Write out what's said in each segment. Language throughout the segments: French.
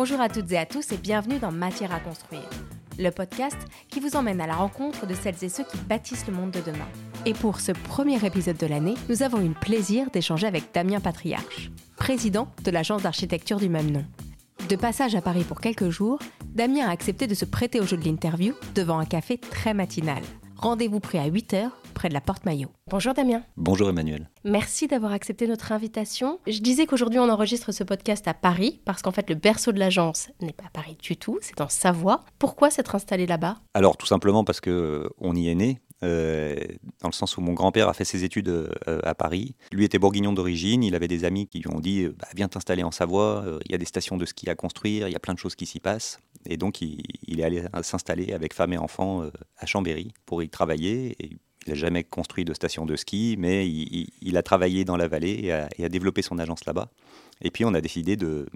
Bonjour à toutes et à tous et bienvenue dans Matière à construire, le podcast qui vous emmène à la rencontre de celles et ceux qui bâtissent le monde de demain. Et pour ce premier épisode de l'année, nous avons eu le plaisir d'échanger avec Damien Patriarche, président de l'agence d'architecture du même nom. De passage à Paris pour quelques jours, Damien a accepté de se prêter au jeu de l'interview devant un café très matinal. Rendez-vous prêt à 8h près de la Porte Maillot. Bonjour Damien. Bonjour Emmanuel. Merci d'avoir accepté notre invitation. Je disais qu'aujourd'hui on enregistre ce podcast à Paris parce qu'en fait le berceau de l'agence n'est pas à Paris du tout, c'est en Savoie. Pourquoi s'être installé là-bas? Alors tout simplement parce que euh, on y est né. Euh, dans le sens où mon grand-père a fait ses études euh, à Paris. Lui était bourguignon d'origine, il avait des amis qui lui ont dit bah, Viens t'installer en Savoie, il y a des stations de ski à construire, il y a plein de choses qui s'y passent. Et donc il, il est allé s'installer avec femme et enfants à Chambéry pour y travailler. Et il n'a jamais construit de station de ski, mais il, a travaillé dans la vallée et a, développé son agence là-bas. Et puis on a décidé de,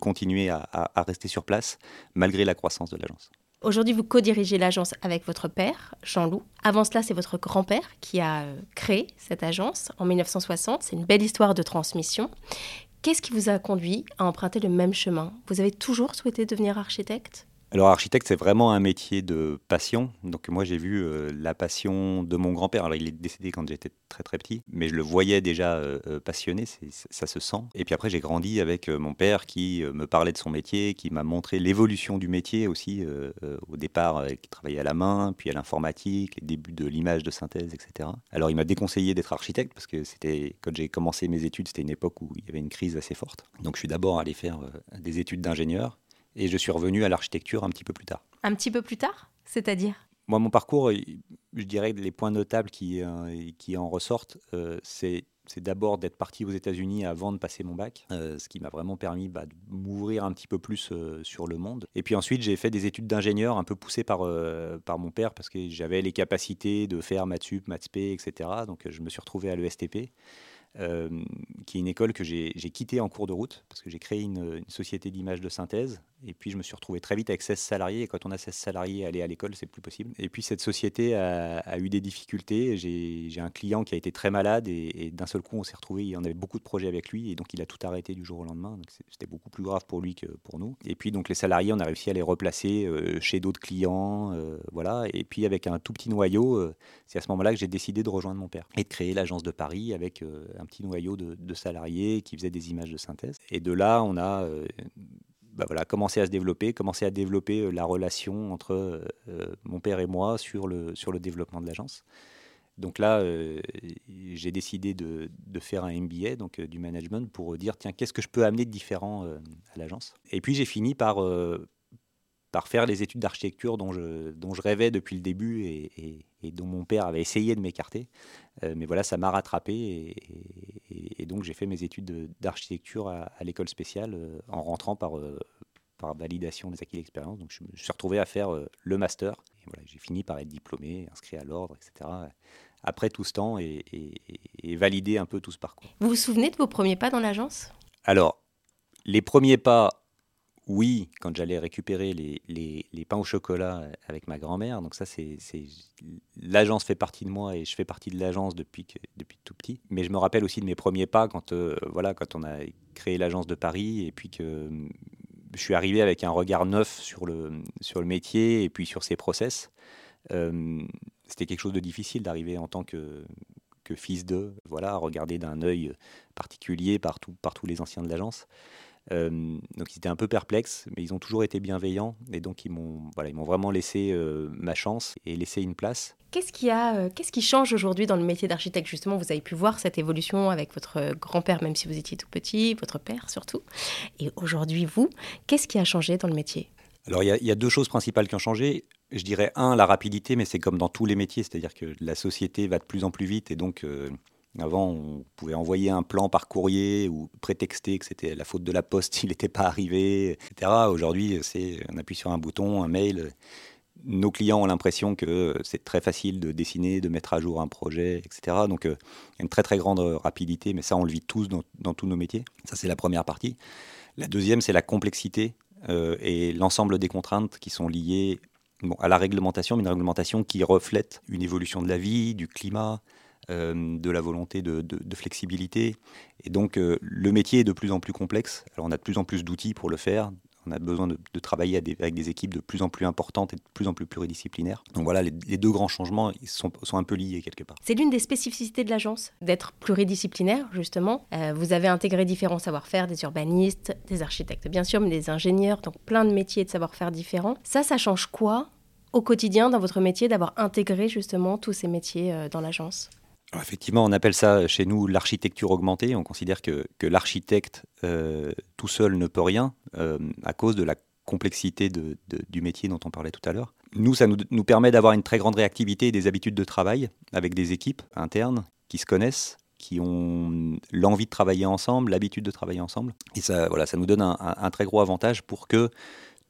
continuer à, rester sur place malgré la croissance de l'agence. Aujourd'hui, vous co-dirigez l'agence avec votre père, Jean-Loup. Avant cela, c'est votre grand-père qui a euh, créé cette agence en 1960. C'est une belle histoire de transmission. Qu'est-ce qui vous a conduit à emprunter le même chemin? Vous avez toujours souhaité devenir architecte? Alors architecte, c'est vraiment un métier de passion. Donc moi j'ai vu euh, la passion de mon grand-père. Alors il est décédé quand j'étais très très petit, mais je le voyais déjà euh, euh, passionné, ça se sent. Et puis après j'ai grandi avec mon père qui me parlait de son métier, qui m'a montré l'évolution du métier aussi. au départ, il travaillait à la main, puis à l'informatique, les débuts de l'image de synthèse, etc. Alors il m'a déconseillé d'être architecte parce que c'était quand j'ai commencé mes études, c'était une époque où il y avait une crise assez forte. Donc je suis d'abord allé faire des études d'ingénieur. Et je suis revenu à l'architecture un petit peu plus tard. Un petit peu plus tard C'est-à-dire? Moi, mon parcours, je dirais que les points notables qui, euh, qui en ressortent, euh, c'est c'est d'abord d'être parti aux États-Unis avant de passer mon bac, euh, ce qui m'a vraiment permis bah, de m'ouvrir un petit peu plus sur le monde. Et puis ensuite, j'ai fait des études d'ingénieur un peu poussées par, par mon père parce que j'avais les capacités de faire maths sup, maths spé, etc. Donc je me suis retrouvé à l'ESTP. Euh, qui est une école que j'ai quittée en cours de route, parce que j'ai créé une, société d'image de synthèse, et puis je me suis retrouvé très vite avec 16 salariés, et quand on a 16 salariés, aller à l'école, c'est plus possible. Et puis cette société a, eu des difficultés, j'ai un client qui a été très malade, et, d'un seul coup, on s'est retrouvé, en avait beaucoup de projets avec lui, et donc il a tout arrêté du jour au lendemain, c'était beaucoup plus grave pour lui que pour nous. Et puis donc les salariés, on a réussi à les replacer euh, chez d'autres clients, euh, voilà, et puis avec un tout petit noyau, c'est à ce moment-là que j'ai décidé de rejoindre mon père, et de créer l'agence de Paris avec un petit noyau de, salariés qui faisaient des images de synthèse. Et de là, on a euh, bah voilà, commencé à se développer, commencé à développer euh, la relation entre euh, mon père et moi sur le, sur le développement de l'agence. Donc là, j'ai décidé de, de, faire un MBA, donc du management, pour dire tiens, qu'est-ce que je peux amener de différent à l'agence? Et puis j'ai fini par, par faire les études d'architecture dont je, dont je rêvais depuis le début et, et, dont mon père avait essayé de m'écarter. Euh, mais voilà, ça m'a rattrapé et, donc j'ai fait mes études d'architecture à, l'école spéciale euh, en rentrant par, euh, par validation des acquis d'expérience. Donc je me suis retrouvé à faire le master. Et voilà, j'ai fini par être diplômé, inscrit à l'ordre, etc. Après tout ce temps et, et valider un peu tout ce parcours. Vous vous souvenez de vos premiers pas dans l'agence? Alors, les premiers pas, oui, quand j'allais récupérer les, pains au chocolat avec ma grand-mère. Donc ça, c'est l'agence fait partie de moi et je fais partie de l'agence depuis tout petit. Mais je me rappelle aussi de mes premiers pas quand euh, voilà quand on a créé l'agence de Paris et puis que euh, je suis arrivé avec un regard neuf sur le métier et puis sur ses process. Euh, c'était quelque chose de difficile d'arriver en tant que fils de voilà regarder d'un œil particulier par, par tous les anciens de l'agence. Euh, donc ils étaient un peu perplexes, mais ils ont toujours été bienveillants et donc ils m'ont voilà, ils vraiment laissé euh, ma chance et laissé une place. Qu'est-ce qui, a, euh, qu'est-ce qui change aujourd'hui dans le métier d'architecte? Justement, vous avez pu voir cette évolution avec votre grand-père, même si vous étiez tout petit, votre père surtout. Et aujourd'hui, vous, qu'est-ce qui a changé dans le métier? Alors, il y, y, a deux choses principales qui ont changé. Je dirais, un, la rapidité, mais c'est comme dans tous les métiers, c'est-à-dire que la société va de plus en plus vite et donc avant, on pouvait envoyer un plan par courrier ou prétexter que c'était la faute de la poste, il n'était pas arrivé, etc. Aujourd'hui, c'est on appuie sur un bouton, un mail. Nos clients ont l'impression que c'est très facile de dessiner, de mettre à jour un projet, etc. Donc, il y a une très très grande rapidité, mais ça, on le vit tous dans, tous nos métiers. Ça, c'est la première partie. La deuxième, c'est la complexité euh, et l'ensemble des contraintes qui sont liées à la réglementation, mais une réglementation qui reflète une évolution de la vie, du climat, euh, de la volonté de, flexibilité. Et donc, euh, le métier est de plus en plus complexe. Alors, on a de plus en plus d'outils pour le faire. on a besoin de, travailler avec des équipes de plus en plus importantes et de plus en plus pluridisciplinaires. Donc voilà, les, deux grands changements sont, un peu liés quelque part. C'est l'une des spécificités de l'agence, d'être pluridisciplinaire, justement. Euh, vous avez intégré différents savoir-faire, des urbanistes, des architectes, bien sûr, mais des ingénieurs, donc plein de métiers et de savoir-faire différents. Ça, ça change quoi au quotidien dans votre métier d'avoir intégré justement tous ces métiers dans l'agence? Effectivement, on appelle ça chez nous l'architecture augmentée. On considère que, que l'architecte euh, tout seul ne peut rien euh, à cause de la complexité du métier dont on parlait tout à l'heure. Nous, ça nous, permet d'avoir une très grande réactivité et des habitudes de travail avec des équipes internes qui se connaissent, qui ont l'envie de travailler ensemble, l'habitude de travailler ensemble. Et ça, voilà, ça nous donne un très gros avantage pour que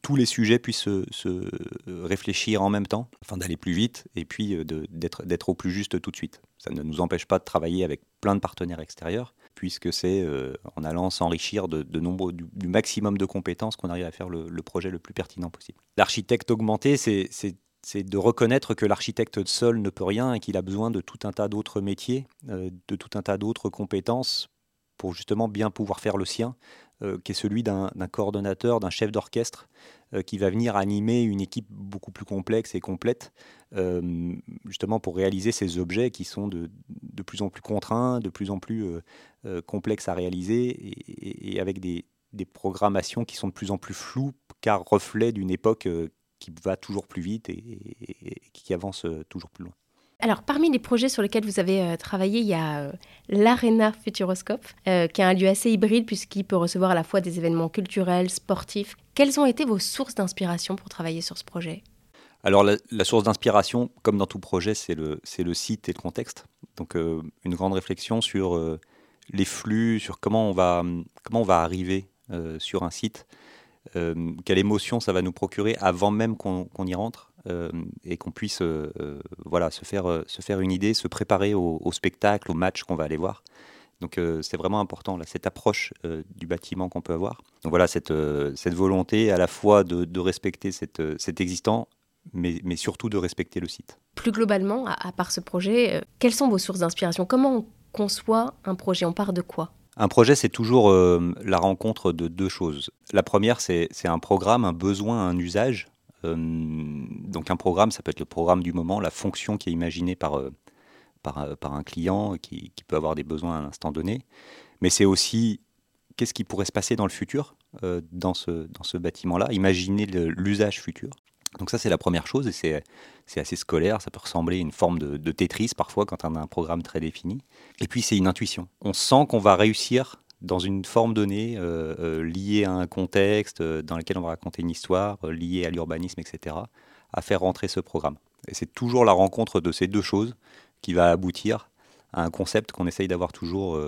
tous les sujets puissent se, réfléchir en même temps, afin d'aller plus vite et puis euh, d'être au plus juste tout de suite. Ça ne nous empêche pas de travailler avec plein de partenaires extérieurs, puisque c'est euh, en allant s'enrichir de, du, maximum de compétences qu'on arrive à faire le, projet le plus pertinent possible. L'architecte augmenté, c'est de reconnaître que l'architecte seul ne peut rien et qu'il a besoin de tout un tas d'autres métiers, euh, de tout un tas d'autres compétences pour justement bien pouvoir faire le sien, euh, qui est celui d'un coordonnateur, d'un chef d'orchestre, euh, qui va venir animer une équipe beaucoup plus complexe et complète, euh, justement pour réaliser ces objets qui sont de, plus en plus contraints, de plus en plus complexes à réaliser, et, avec des, des, programmations qui sont de plus en plus floues, car reflet d'une époque qui va toujours plus vite et qui avance toujours plus loin. Alors, parmi les projets sur lesquels vous avez euh, travaillé, il y a euh, l'Arena Futuroscope, euh, qui est un lieu assez hybride puisqu'il peut recevoir à la fois des événements culturels, sportifs. Quelles ont été vos sources d'inspiration pour travailler sur ce projet? Alors la, source d'inspiration, comme dans tout projet, c'est le, le site et le contexte. Donc une grande réflexion sur les flux, sur comment on va, comment on va arriver sur un site, quelle émotion ça va nous procurer avant même qu'on y rentre. Euh, et qu'on puisse euh, euh, voilà, se, faire, se faire une idée, se préparer au, spectacle, au match qu'on va aller voir. Donc c'est vraiment important, cette approche du bâtiment qu'on peut avoir. Donc voilà, cette, cette volonté à la fois de, respecter cet existant, mais, mais, surtout de respecter le site. Plus globalement, à, part ce projet, quelles sont vos sources d'inspiration? Comment on conçoit un projet? On part de quoi? Un projet, c'est toujours la rencontre de deux choses. La première, c'est un programme, un besoin, un usage euh, donc un programme, ça peut être le programme du moment, la fonction qui est imaginée par, euh, euh, un client qui, peut avoir des besoins à un instant donné. Mais c'est aussi qu'est-ce qui pourrait se passer dans le futur dans ce bâtiment-là, imaginer l'usage futur. Donc ça, c'est la première chose, et c'est assez scolaire, ça peut ressembler à une forme de, de Tetris parfois quand on a un programme très défini. Et puis c'est une intuition. On sent qu'on va réussir dans une forme donnée, euh, euh, liée à un contexte euh, dans lequel on va raconter une histoire, liée à l'urbanisme, etc., à faire rentrer ce programme. Et c'est toujours la rencontre de ces deux choses qui va aboutir à un concept qu'on essaye d'avoir toujours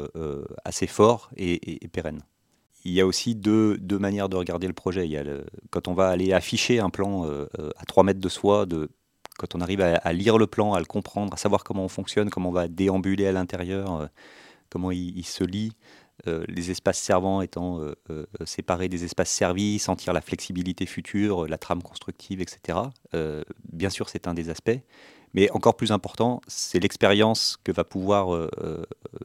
assez fort et, pérenne. Il y a aussi deux, deux, manières de regarder le projet. Quand on va aller afficher un plan à 3 mètres de soi, quand on arrive à, lire le plan, à le comprendre, à savoir comment on fonctionne, comment on va déambuler à l'intérieur, comment il, se lit, euh, les espaces servants étant euh, euh, séparés des espaces servis, sentir la flexibilité future, la trame constructive, etc. bien sûr, c'est un des aspects. Mais encore plus important, c'est l'expérience que va pouvoir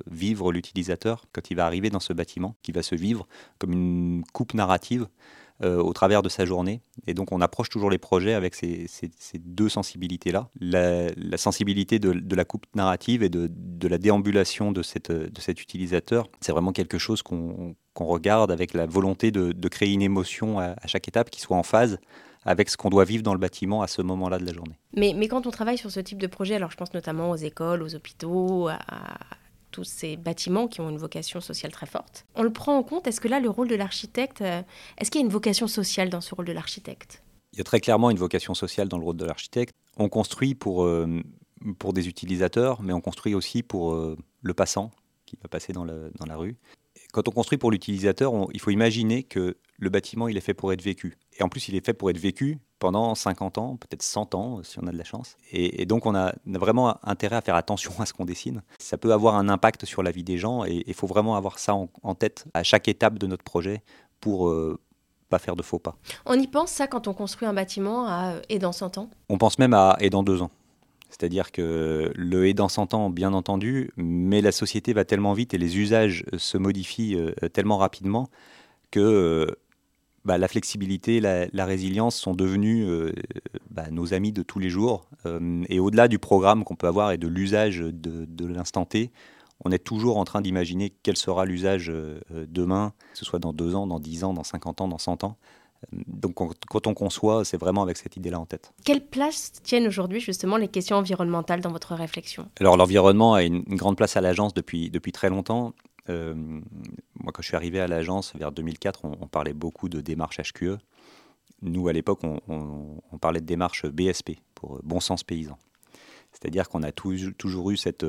vivre l'utilisateur quand il va arriver dans ce bâtiment, qui va se vivre comme une coupe narrative euh, au travers de sa journée. Et donc on approche toujours les projets avec ces, deux sensibilités-là. La, sensibilité de, la coupe narrative et de, la déambulation de cet utilisateur, c'est vraiment quelque chose qu'on regarde avec la volonté de, créer une émotion à, chaque étape qui soit en phase avec ce qu'on doit vivre dans le bâtiment à ce moment-là de la journée. Mais, mais, quand on travaille sur ce type de projet, alors je pense notamment aux écoles, aux hôpitaux, à, tous ces bâtiments qui ont une vocation sociale très forte. On le prend en compte Est-ce que là, le rôle de l'architecte, euh, est-ce qu'il y a une vocation sociale dans ce rôle de l'architecte? Il y a très clairement une vocation sociale dans le rôle de l'architecte. On construit pour, euh, pour des utilisateurs, mais on construit aussi pour euh, le passant qui va passer dans, le, dans la rue. Quand on construit pour l'utilisateur, il faut imaginer que le bâtiment, il est fait pour être vécu. Et en plus, il est fait pour être vécu pendant 50 ans, peut-être 100 ans, si on a de la chance. Et, donc, on a, vraiment intérêt à faire attention à ce qu'on dessine. Ça peut avoir un impact sur la vie des gens et il faut vraiment avoir ça en, tête à chaque étape de notre projet pour euh, pas faire de faux pas. On y pense ça quand on construit un bâtiment à et dans 100 ans? On pense même à et dans 2 ans. C'est-à-dire que le et dans 100 ans, bien entendu, mais la société va tellement vite et les usages se modifient euh, tellement rapidement que bah, la flexibilité, la, résilience sont devenus bah, nos amis de tous les jours. et au-delà du programme qu'on peut avoir et de l'usage de, de l'instant T, on est toujours en train d'imaginer quel sera l'usage demain, que ce soit dans deux ans, dans dix ans, dans 50 ans, dans 100 ans. Donc quand on conçoit, c'est vraiment avec cette idée-là en tête. Quelle place tiennent aujourd'hui justement les questions environnementales dans votre réflexion? Alors l'environnement a une, grande place à l'agence depuis, depuis très longtemps. Euh, moi quand je suis arrivé à l'agence vers 2004, on, parlait beaucoup de démarche HQE. Nous à l'époque, on, parlait de démarche BSP, pour bon sens paysan. C'est-à-dire qu'on a toujours eu cette,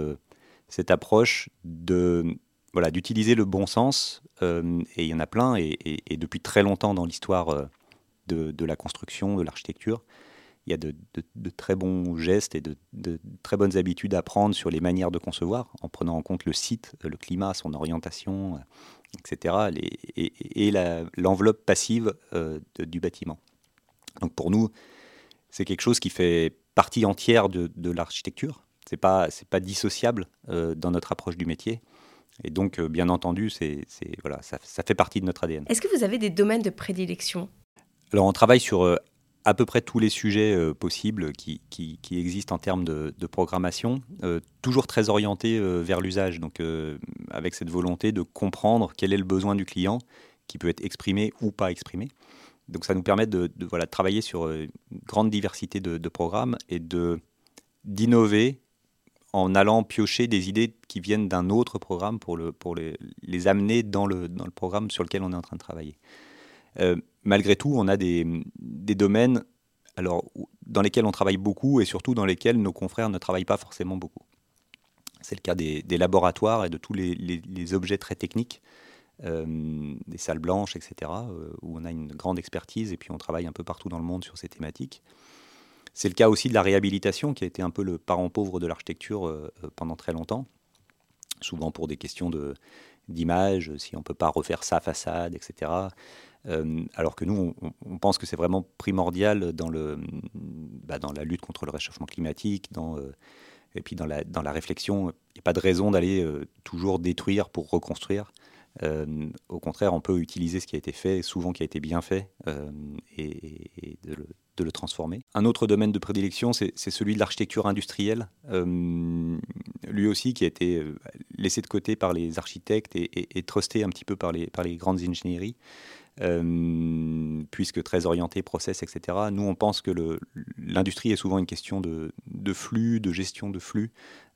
cette approche de voilà, d'utiliser le bon sens, euh, et il y en a plein, et, depuis très longtemps dans l'histoire euh, de, la construction, de l'architecture, il y a de, très bons gestes et de, très bonnes habitudes à prendre sur les manières de concevoir, en prenant en compte le site, le climat, son orientation, euh, etc., et, l'enveloppe passive du bâtiment. Donc pour nous, c'est quelque chose qui fait partie entière de, l'architecture. C'est pas c'est pas dissociable dans notre approche du métier. Et donc, euh, bien entendu, c'est, voilà, ça, fait partie de notre ADN. Est-ce que vous avez des domaines de prédilection? Alors, on travaille sur euh, à peu près tous les sujets euh, possibles qui, qui, existent en termes de, programmation, toujours très orientés vers l'usage, donc avec cette volonté de comprendre quel est le besoin du client, qui peut être exprimé ou pas exprimé. Donc ça nous permet de, voilà, travailler sur une grande diversité de, de programmes et de, d'innover en allant piocher des idées qui viennent d'un autre programme pour, le, pour les, amener dans le, programme sur lequel on est en train de travailler. Euh, malgré tout, on a des, domaines alors, dans lesquels on travaille beaucoup et surtout dans lesquels nos confrères ne travaillent pas forcément beaucoup. C'est le cas des, laboratoires et de tous les, les, objets très techniques, euh, des salles blanches, etc., euh, où on a une grande expertise et puis on travaille un peu partout dans le monde sur ces thématiques. C'est le cas aussi de la réhabilitation, qui a été un peu le parent pauvre de l'architecture euh, euh, pendant très longtemps, souvent pour des questions d'image, si on ne peut pas refaire sa façade, etc. Euh, alors que nous, on, pense que c'est vraiment primordial dans, le, bah, dans la lutte contre le réchauffement climatique, et puis dans la, dans la réflexion. Il n'y a pas de raison d'aller toujours détruire pour reconstruire. au contraire, on peut utiliser ce qui a été fait, souvent qui a été bien fait, et, de le de le transformer. Un autre domaine de prédilection, c'est celui de l'architecture industrielle, euh, lui aussi qui a été euh, laissé de côté par les architectes et, trusté un petit peu par les, grandes ingénieries. Euh, puisque très orienté process, etc. Nous, on pense que l'industrie est souvent une question de, flux, de gestion de flux,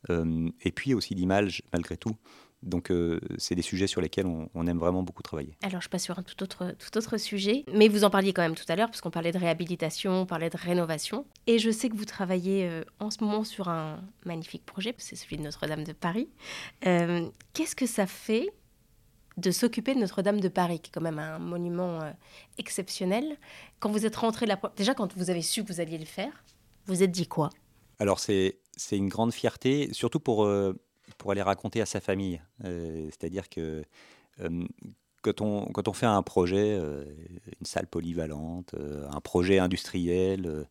et puis aussi d'image, malgré tout. Donc, euh, c'est des sujets sur lesquels on, aime vraiment beaucoup travailler. Alors, je passe sur un tout autre, tout autre sujet, mais vous en parliez quand même tout à l'heure, puisqu'on parlait de réhabilitation, on parlait de rénovation. Et je sais que vous travaillez euh, en ce moment sur un magnifique projet, c'est celui de Notre-Dame de Paris. Euh, qu'est-ce que ça fait de s'occuper de Notre-Dame de Paris, qui est quand même un monument exceptionnel? Quand vous êtes rentré la déjà quand vous avez su que vous alliez le faire, vous êtes dit quoi? Alors, c'est une grande fierté, surtout pour pour aller raconter à sa famille. Euh, c'est-à-dire que euh, quand on, fait un projet, euh, une salle polyvalente, un projet industriel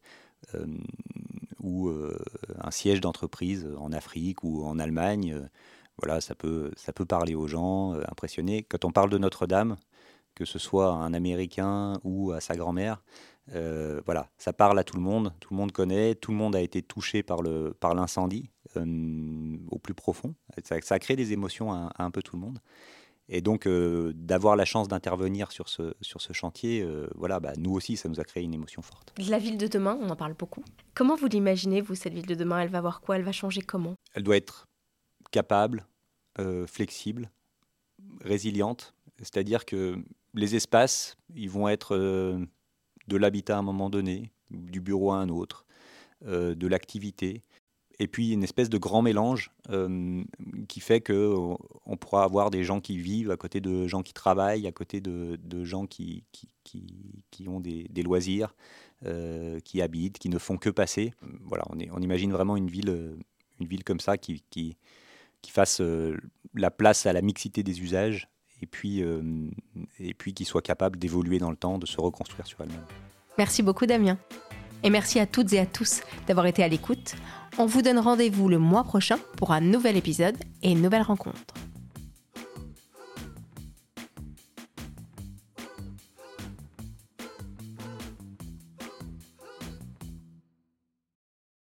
ou un siège d'entreprise en Afrique ou en Allemagne, voilà, ça peut, ça peut parler aux gens, impressionner. Quand on parle de Notre-Dame, que ce soit un Américain ou à sa grand-mère, voilà, ça parle à tout le monde, tout le monde connaît, tout le monde a été touché par l'incendie. Euh, au plus profond. Ça, ça, a créé des émotions à, un peu tout le monde. Et donc, euh, d'avoir la chance d'intervenir sur ce, sur ce chantier, euh, voilà, bah, nous aussi, ça nous a créé une émotion forte. La ville de demain, on en parle beaucoup. Comment vous l'imaginez, vous, cette ville de demain? Elle va voir quoi? Elle va changer comment? Elle doit être capable, flexible, résiliente. C'est-à-dire que les espaces, ils vont être de l'habitat à un moment donné, du bureau à un autre, de l'activité et puis une espèce de grand mélange euh, qui fait que euh, on pourra avoir des gens qui vivent à côté de gens qui travaillent, à côté de, gens qui, qui, qui, ont des, des loisirs, euh, qui habitent, qui ne font que passer. Voilà, on, est, on imagine vraiment une ville, une ville comme ça qui, qui, fasse la place à la mixité des usages et puis, et puis qui soit capable d'évoluer dans le temps, de se reconstruire sur elle-même. Merci beaucoup Damien. Et merci à toutes et à tous d'avoir été à l'écoute. On vous donne rendez-vous le mois prochain pour un nouvel épisode et une nouvelle rencontre.